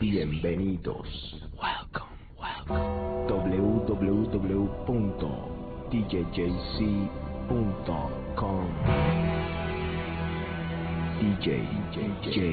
Bienvenidos. Welcome, welcome. www.djjc.com DJJCMIB.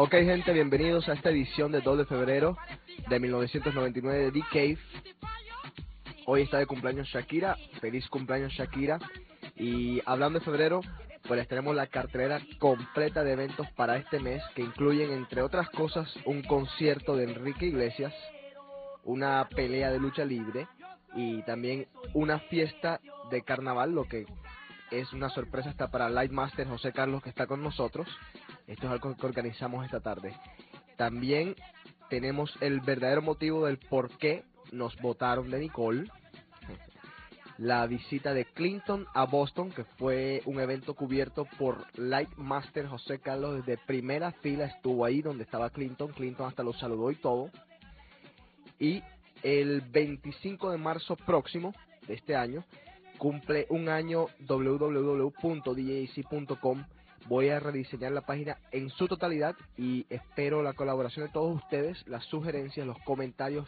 Ok gente, bienvenidos a esta edición de 2 de febrero de 1999 de D-Cave. Hoy está de cumpleaños Shakira, feliz cumpleaños Shakira. Y hablando de febrero, pues tenemos la cartelera completa de eventos para este mes que incluyen, entre otras cosas, un concierto de Enrique Iglesias, una pelea de lucha libre y también una fiesta de carnaval, lo que es una sorpresa hasta para Lightmaster José Carlos que está con nosotros esto es algo que organizamos esta tarde. También tenemos el verdadero motivo del por qué nos votaron de Nicole. La visita de Clinton a Boston, que fue un evento cubierto por Lightmaster José Carlos desde primera fila, estuvo ahí donde estaba Clinton. Clinton hasta lo saludó y todo. Y el 25 de marzo próximo de este año cumple un año www.djc.com voy a rediseñar la página en su totalidad y espero la colaboración de todos ustedes, las sugerencias, los comentarios,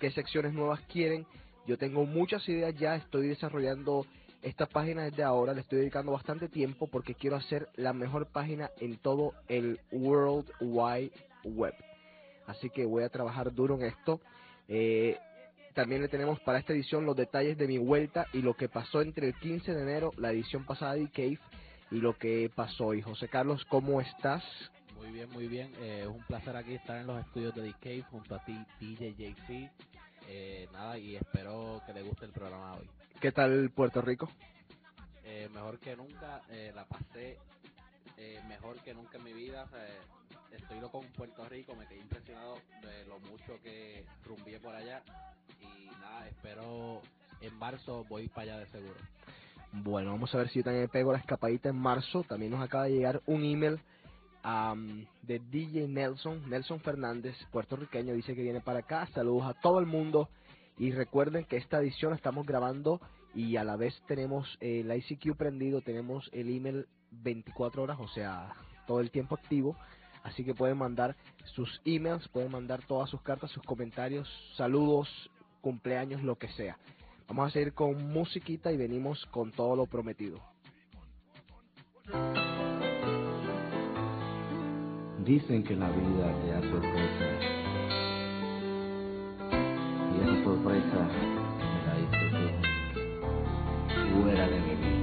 qué secciones nuevas quieren. Yo tengo muchas ideas ya, estoy desarrollando esta página desde ahora, le estoy dedicando bastante tiempo porque quiero hacer la mejor página en todo el World Wide Web. Así que voy a trabajar duro en esto. Eh, también le tenemos para esta edición los detalles de mi vuelta y lo que pasó entre el 15 de enero, la edición pasada de Cave y lo que pasó. Y José Carlos, ¿cómo estás? Muy bien, muy bien. Eh, es un placer aquí estar en los estudios de Decay junto a ti, DJ JC. Eh, nada, y espero que le guste el programa hoy. ¿Qué tal Puerto Rico? Eh, mejor que nunca, eh, la pasé eh, mejor que nunca en mi vida. Eh, estoy loco con Puerto Rico, me quedé impresionado de lo mucho que rumbié por allá. Y nada, espero en marzo voy para allá de seguro. Bueno, vamos a ver si yo también pego la escapadita en marzo. También nos acaba de llegar un email de DJ Nelson, Nelson Fernández, puertorriqueño, dice que viene para acá. Saludos a todo el mundo. Y recuerden que esta edición estamos grabando y a la vez tenemos el ICQ prendido, tenemos el email 24 horas, o sea, todo el tiempo activo. Así que pueden mandar sus emails, pueden mandar todas sus cartas, sus comentarios, saludos, cumpleaños, lo que sea. Vamos a seguir con musiquita y venimos con todo lo prometido. Dicen que la vida te da sorpresas. Y esa sorpresa me la diste tú. Fuera de mi vista.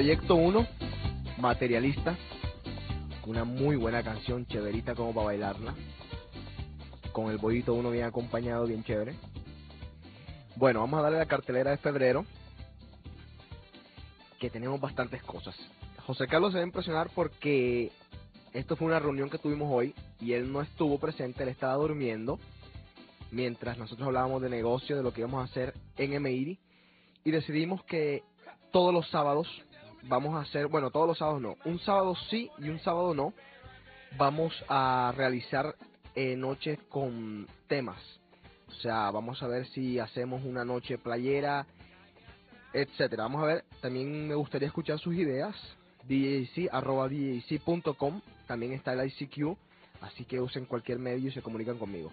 Proyecto 1, Materialista, una muy buena canción, chéverita como para bailarla, con el bollito uno bien acompañado, bien chévere. Bueno, vamos a darle la cartelera de febrero, que tenemos bastantes cosas. José Carlos se va a impresionar porque esto fue una reunión que tuvimos hoy y él no estuvo presente, él estaba durmiendo mientras nosotros hablábamos de negocio, de lo que íbamos a hacer en Emeiri y decidimos que todos los sábados vamos a hacer, bueno, todos los sábados no, un sábado sí y un sábado no, vamos a realizar eh, noches con temas. O sea, vamos a ver si hacemos una noche playera, etcétera. Vamos a ver, también me gustaría escuchar sus ideas. DJC, arroba DJC.com, también está el ICQ, así que usen cualquier medio y se comunican conmigo.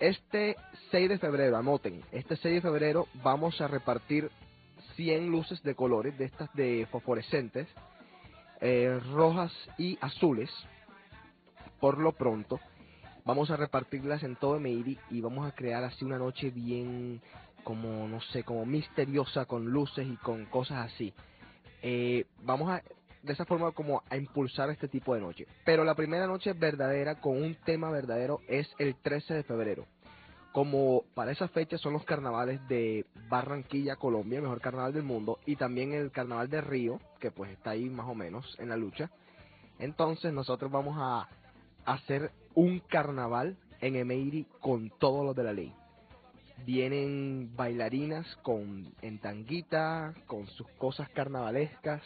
Este 6 de febrero, anoten, este 6 de febrero vamos a repartir 100 luces de colores, de estas de fosforescentes, eh, rojas y azules, por lo pronto. Vamos a repartirlas en todo Meiri y vamos a crear así una noche bien, como no sé, como misteriosa, con luces y con cosas así. Eh, vamos a, de esa forma, como a impulsar este tipo de noche. Pero la primera noche verdadera, con un tema verdadero, es el 13 de febrero como para esa fecha son los carnavales de Barranquilla, Colombia, el mejor carnaval del mundo, y también el carnaval de Río, que pues está ahí más o menos en la lucha. Entonces nosotros vamos a hacer un carnaval en Emeiri con todos los de la ley. Vienen bailarinas con en tanguita, con sus cosas carnavalescas.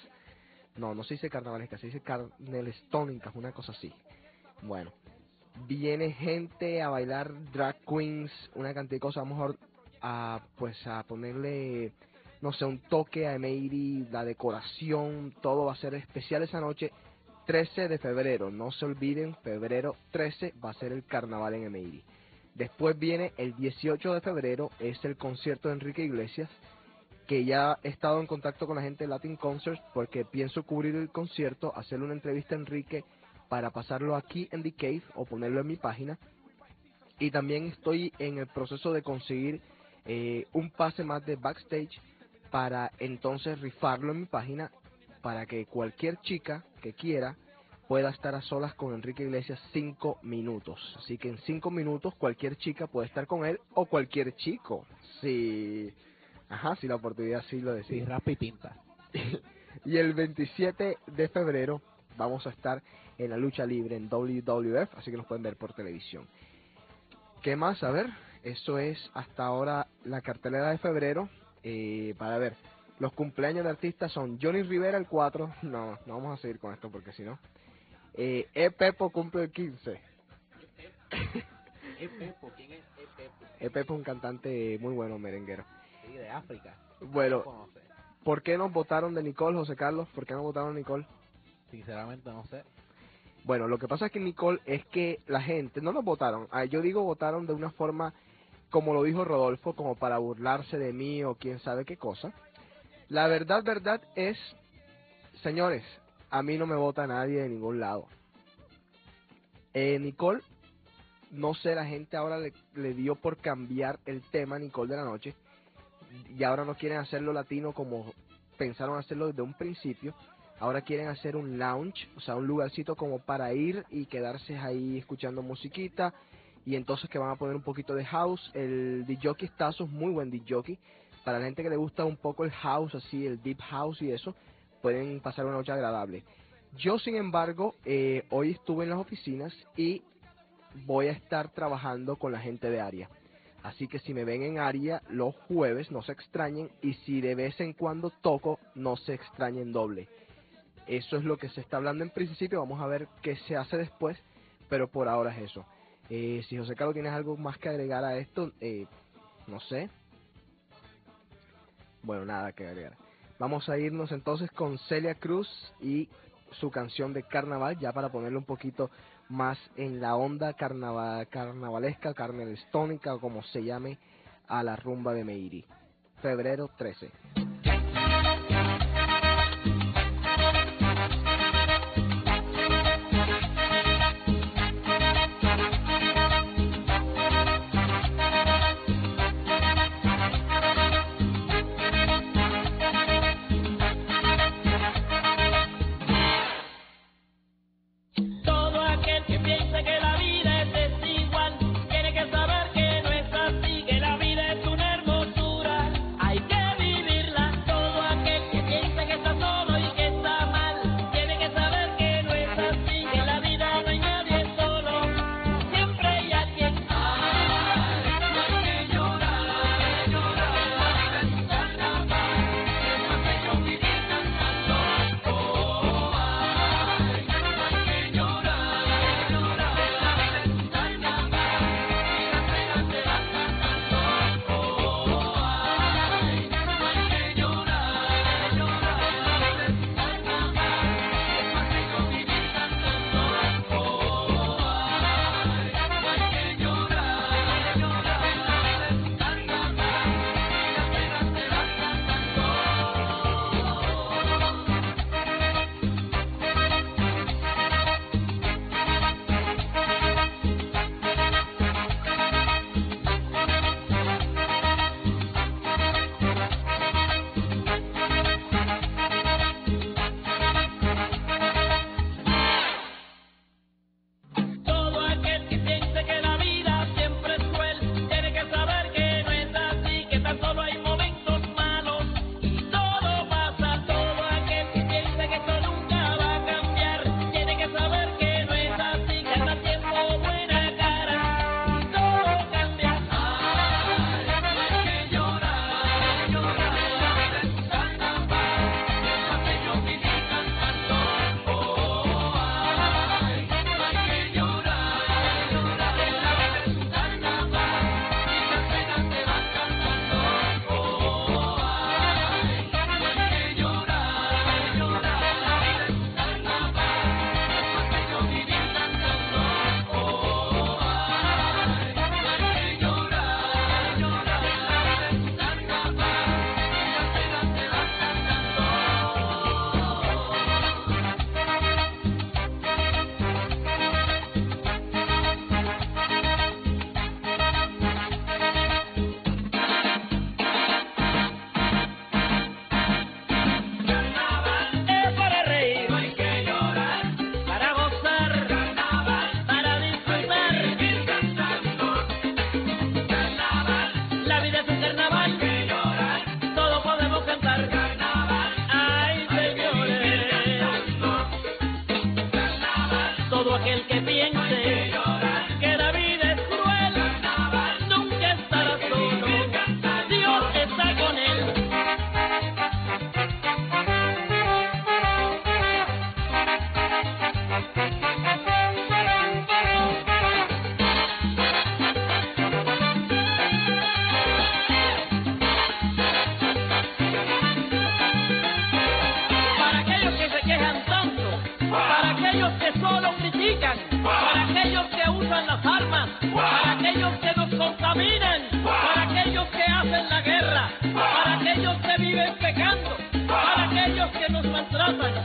No, no se dice carnavalescas, se dice carnelestónicas, una cosa así. Bueno, viene gente a bailar drag queens, una cantidad de cosas, a pues a ponerle no sé, un toque a Emery, la decoración, todo va a ser especial esa noche. 13 de febrero, no se olviden, febrero 13 va a ser el carnaval en Emery. Después viene el 18 de febrero, es el concierto de Enrique Iglesias, que ya he estado en contacto con la gente de Latin Concerts porque pienso cubrir el concierto, hacerle una entrevista a Enrique para pasarlo aquí en The Cave o ponerlo en mi página. Y también estoy en el proceso de conseguir eh, un pase más de backstage para entonces rifarlo en mi página para que cualquier chica que quiera pueda estar a solas con Enrique Iglesias cinco minutos. Así que en cinco minutos cualquier chica puede estar con él o cualquier chico. Si, ajá, si la oportunidad sí lo decide. Sí, raspa y pinta. y el 27 de febrero vamos a estar en la lucha libre en WWF, así que nos pueden ver por televisión. ¿Qué más? A ver, eso es hasta ahora la cartelera de febrero. Eh, para ver, los cumpleaños de artistas son Johnny Rivera el 4. No, no vamos a seguir con esto porque si no. Eh, e Pepo cumple el 15. ¿E Pepo? ¿Quién es E Pepo? E Pepo es un cantante muy bueno, merenguero. Sí, de África. Bueno. ¿por qué nos votaron de Nicole, José Carlos? ¿Por qué nos votaron de Nicole? Sinceramente no sé. Bueno, lo que pasa es que Nicole es que la gente, no nos votaron, ah, yo digo votaron de una forma, como lo dijo Rodolfo, como para burlarse de mí o quién sabe qué cosa. La verdad, verdad es, señores, a mí no me vota nadie de ningún lado. Eh, Nicole, no sé, la gente ahora le, le dio por cambiar el tema Nicole de la noche y ahora no quieren hacerlo latino como pensaron hacerlo desde un principio. Ahora quieren hacer un lounge, o sea, un lugarcito como para ir y quedarse ahí escuchando musiquita. Y entonces que van a poner un poquito de house. El DJ Stazo es muy buen DJ. Para la gente que le gusta un poco el house, así, el deep house y eso, pueden pasar una noche agradable. Yo, sin embargo, eh, hoy estuve en las oficinas y voy a estar trabajando con la gente de área. Así que si me ven en área los jueves, no se extrañen. Y si de vez en cuando toco, no se extrañen doble. Eso es lo que se está hablando en principio. Vamos a ver qué se hace después. Pero por ahora es eso. Eh, si José Carlos tienes algo más que agregar a esto, eh, no sé. Bueno, nada que agregar. Vamos a irnos entonces con Celia Cruz y su canción de carnaval, ya para ponerle un poquito más en la onda carnaval, carnavalesca, carnelestónica o como se llame a la rumba de Meiri. Febrero 13. para aquellos que usan las armas, para aquellos que nos contaminan, para aquellos que hacen la guerra, para aquellos que viven pecando, para aquellos que nos maltratan.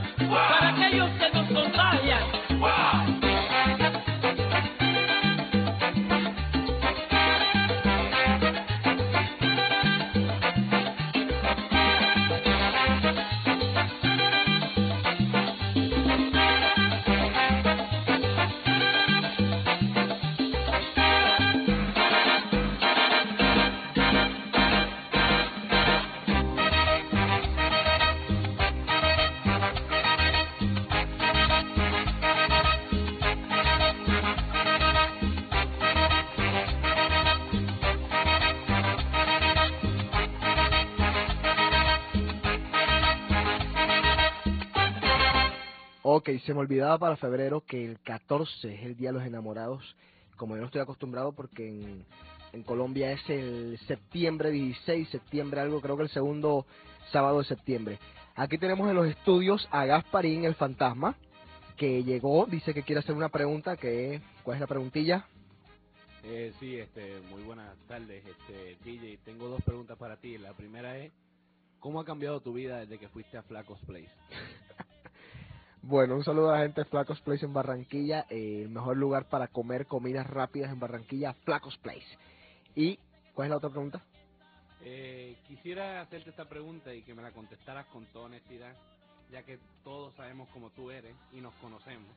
Ok, se me olvidaba para febrero que el 14 es el Día de los Enamorados. Como yo no estoy acostumbrado porque en, en Colombia es el septiembre 16, septiembre algo, creo que el segundo sábado de septiembre. Aquí tenemos en los estudios a Gasparín, el fantasma, que llegó, dice que quiere hacer una pregunta, que ¿cuál es la preguntilla? Eh, sí, este, muy buenas tardes, este, DJ. Tengo dos preguntas para ti. La primera es, ¿cómo ha cambiado tu vida desde que fuiste a Flacos Place? Bueno, un saludo a la gente de Flacos Place en Barranquilla, eh, el mejor lugar para comer comidas rápidas en Barranquilla, Flacos Place. ¿Y cuál es la otra pregunta? Eh, quisiera hacerte esta pregunta y que me la contestaras con toda honestidad, ya que todos sabemos cómo tú eres y nos conocemos.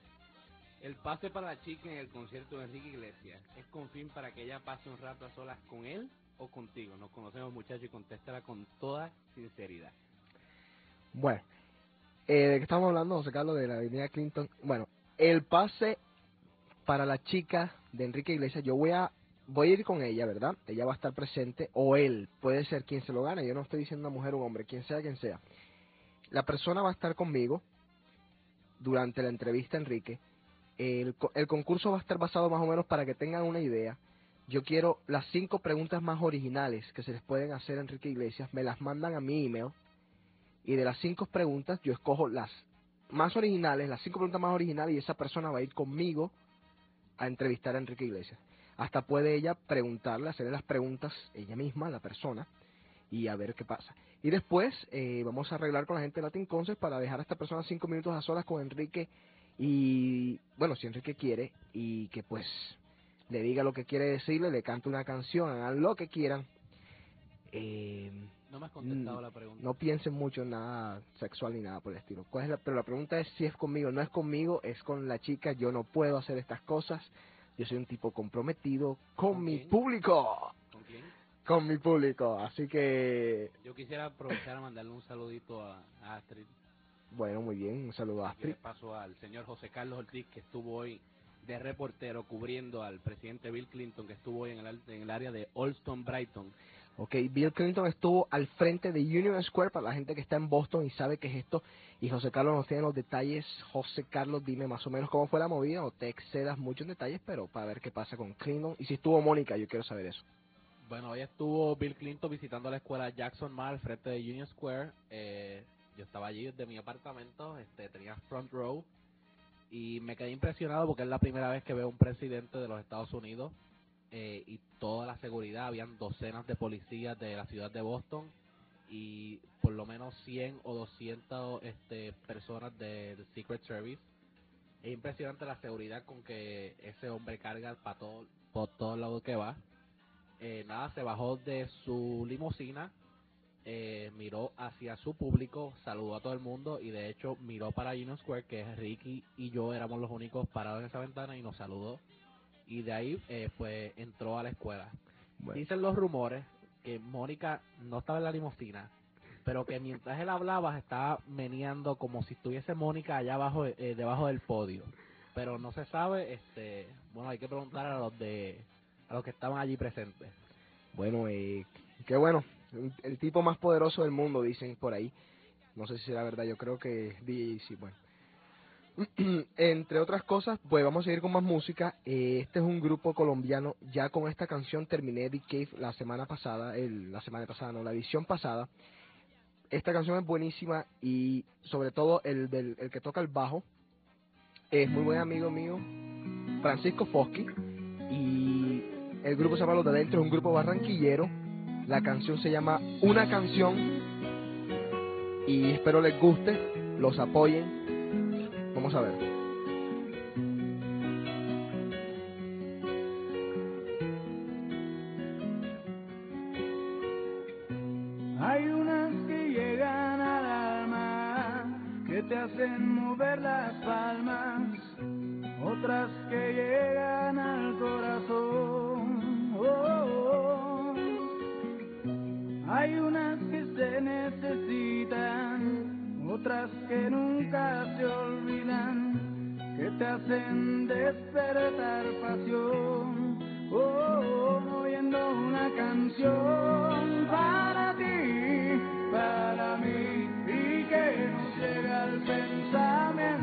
El pase para la chica en el concierto de Enrique Iglesias, ¿es con fin para que ella pase un rato a solas con él o contigo? Nos conocemos muchachos y contéstala con toda sinceridad. Bueno, eh, ¿de qué estamos hablando, José Carlos? De la avenida Clinton. Bueno, el pase para la chica de Enrique Iglesias, yo voy a voy a ir con ella, ¿verdad? Ella va a estar presente, o él, puede ser quien se lo gane, yo no estoy diciendo mujer o un hombre, quien sea quien sea. La persona va a estar conmigo durante la entrevista, Enrique. El, el concurso va a estar basado más o menos para que tengan una idea. Yo quiero las cinco preguntas más originales que se les pueden hacer a Enrique Iglesias, me las mandan a mi email y de las cinco preguntas yo escojo las más originales, las cinco preguntas más originales y esa persona va a ir conmigo a entrevistar a Enrique Iglesias. Hasta puede ella preguntarle, hacerle las preguntas ella misma, la persona, y a ver qué pasa. Y después eh, vamos a arreglar con la gente de Latin para dejar a esta persona cinco minutos a solas con Enrique y, bueno, si Enrique quiere, y que pues le diga lo que quiere decirle, le cante una canción, hagan lo que quieran. Eh, No me has contestado Mm, la pregunta. no piensen mucho en nada sexual ni nada por el estilo. ¿Cuál es la, pero la pregunta es si es conmigo. No es conmigo, es con la chica. Yo no puedo hacer estas cosas. Yo soy un tipo comprometido con ¿Con mi quién? público. ¿Con quién? Con mi público. Así que, Yo quisiera aprovechar a mandarle un saludito a, a Astrid. bueno, muy bien. Un saludo a Astrid. paso al señor José Carlos Ortiz, que estuvo hoy de reportero cubriendo al presidente Bill Clinton, que estuvo hoy en el, en el área de Olston, Brighton. Ok, Bill Clinton estuvo al frente de Union Square para la gente que está en Boston y sabe qué es esto. Y José Carlos nos tiene los detalles. José Carlos, dime más o menos cómo fue la movida. No te excedas mucho en detalles, pero para ver qué pasa con Clinton. Y si estuvo Mónica, yo quiero saber eso. Bueno, hoy estuvo Bill Clinton visitando la escuela Jackson Mall al frente de Union Square. Eh, yo estaba allí desde mi apartamento, este, tenía front row y me quedé impresionado porque es la primera vez que veo un presidente de los Estados Unidos eh, y toda la seguridad, habían docenas de policías de la ciudad de Boston y por lo menos 100 o 200 este, personas del Secret Service. Es impresionante la seguridad con que ese hombre carga para todo, por todos lados que va. Eh, nada, se bajó de su limusina, eh, miró hacia su público, saludó a todo el mundo y de hecho miró para Union Square, que Ricky y yo éramos los únicos parados en esa ventana y nos saludó. Y de ahí, eh, pues, entró a la escuela. Bueno, Dicen los rumores que Mónica no estaba en la limusina, pero que mientras él hablaba estaba meneando como si estuviese Mónica allá abajo, eh, debajo del podio. Pero no se sabe, este, bueno, hay que preguntar a los de, a los que estaban allí presentes. bueno, eh, qué bueno. El, tipo más poderoso del mundo, dicen por ahí. No sé si será verdad, yo creo que sí, bueno. Entre otras cosas, pues vamos a seguir con más música. Eh, este es un grupo colombiano. Ya con esta canción terminé The Cave la semana pasada, el, la semana pasada, no, la edición pasada. Esta canción es buenísima y sobre todo el, del, el que toca el bajo es muy buen amigo mío, Francisco Foschi. y el grupo se llama Los de Adentro, es un grupo barranquillero. La canción se llama Una canción y espero les guste, los apoyen. Vamos a ver. Hay unas que llegan al alma, que te hacen mover las palmas, otras que llegan al corazón. Oh, oh. Hay unas que se necesitan, otras que nunca se olvidan, te hacen despertar pasión. Oh, oh, oyendo una canción para ti, para mí, y que nos llega al pensamiento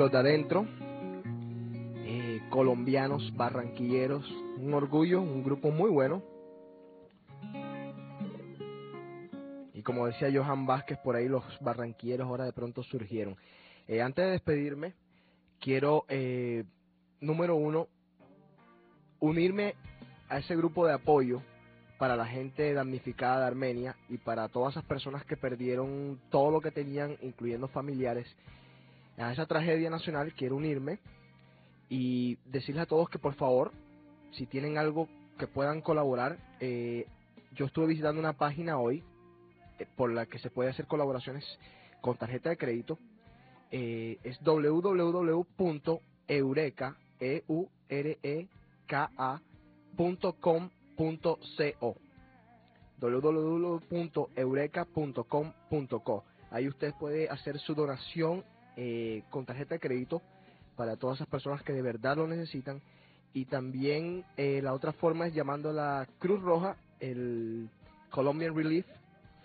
los de adentro, eh, colombianos, barranquilleros, un orgullo, un grupo muy bueno. Y como decía Johan Vázquez, por ahí los barranquilleros ahora de pronto surgieron. Eh, antes de despedirme, quiero, eh, número uno, unirme a ese grupo de apoyo para la gente damnificada de Armenia y para todas esas personas que perdieron todo lo que tenían, incluyendo familiares, a esa tragedia nacional quiero unirme y decirles a todos que por favor, si tienen algo que puedan colaborar, eh, yo estuve visitando una página hoy eh, por la que se puede hacer colaboraciones con tarjeta de crédito. Eh, es www.eureka, e -E .com.co www.eureka.com.co Ahí usted puede hacer su donación eh, con tarjeta de crédito para todas esas personas que de verdad lo necesitan. Y también eh, la otra forma es llamando a la Cruz Roja, el Colombian Relief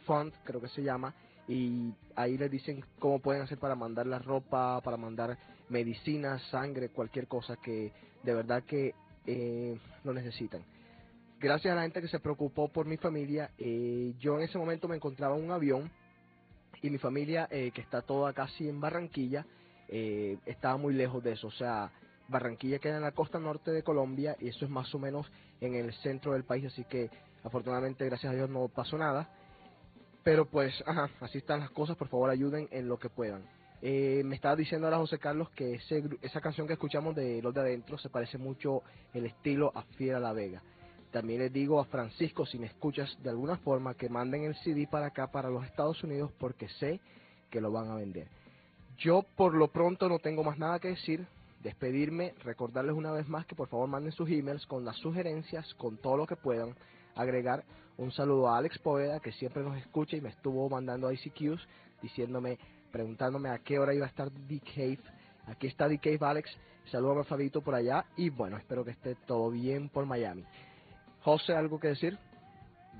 Fund, creo que se llama, y ahí les dicen cómo pueden hacer para mandar la ropa, para mandar medicinas, sangre, cualquier cosa que de verdad que eh, lo necesitan. Gracias a la gente que se preocupó por mi familia, eh, yo en ese momento me encontraba en un avión y mi familia, eh, que está toda casi en Barranquilla, eh, estaba muy lejos de eso. O sea, Barranquilla queda en la costa norte de Colombia y eso es más o menos en el centro del país. Así que Afortunadamente, gracias a Dios, no pasó nada. Pero pues, ajá, así están las cosas. Por favor, ayuden en lo que puedan. Eh, me estaba diciendo ahora José Carlos que ese, esa canción que escuchamos de Los de Adentro se parece mucho el estilo a Fiera La Vega. También les digo a Francisco, si me escuchas de alguna forma, que manden el CD para acá, para los Estados Unidos, porque sé que lo van a vender. Yo por lo pronto no tengo más nada que decir. Despedirme, recordarles una vez más que por favor manden sus emails con las sugerencias, con todo lo que puedan. Agregar un saludo a Alex Poveda, que siempre nos escucha y me estuvo mandando ICQs diciéndome, preguntándome a qué hora iba a estar D-Cave. Aquí está D-Cave Alex. Saludos a Fabito por allá y bueno, espero que esté todo bien por Miami. José, ¿algo que decir?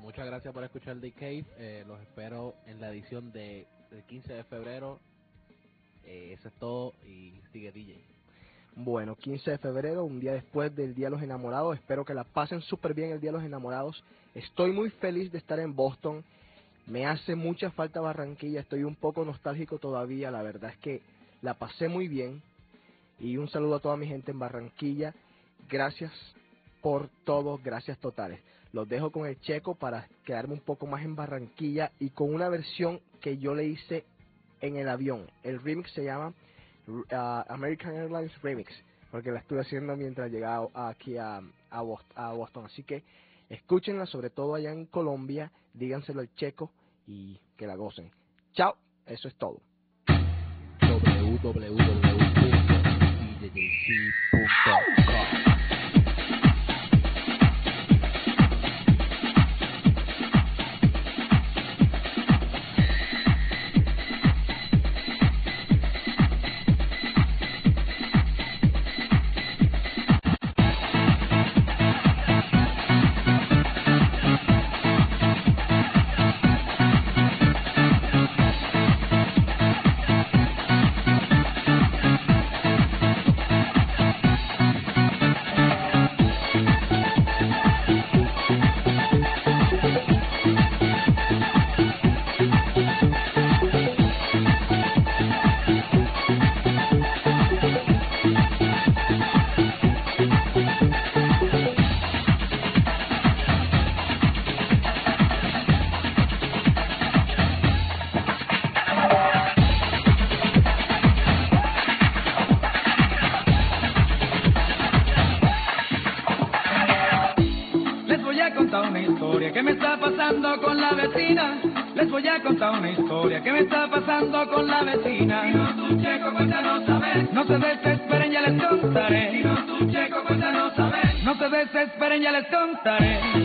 Muchas gracias por escuchar The Cave. eh, los espero en la edición de, del 15 de febrero. Eh, eso es todo y sigue DJ. Bueno, 15 de febrero, un día después del Día de los Enamorados. Espero que la pasen súper bien el Día de los Enamorados. Estoy muy feliz de estar en Boston. Me hace mucha falta Barranquilla. Estoy un poco nostálgico todavía. La verdad es que la pasé muy bien. Y un saludo a toda mi gente en Barranquilla. Gracias por todo. Gracias totales. Los dejo con el checo para quedarme un poco más en Barranquilla y con una versión que yo le hice en el avión. El remix se llama uh, American Airlines Remix, porque la estuve haciendo mientras llegaba aquí a, a, Boston. Así que escúchenla, sobre todo allá en Colombia, díganselo al checo y que la gocen. Chao, eso es todo. Con la vecina. Si no tu checo cuenta no sabes. No se desesperen, ya les contaré. Si no tu checo cuenta no sabes. No se desesperen, ya les contaré.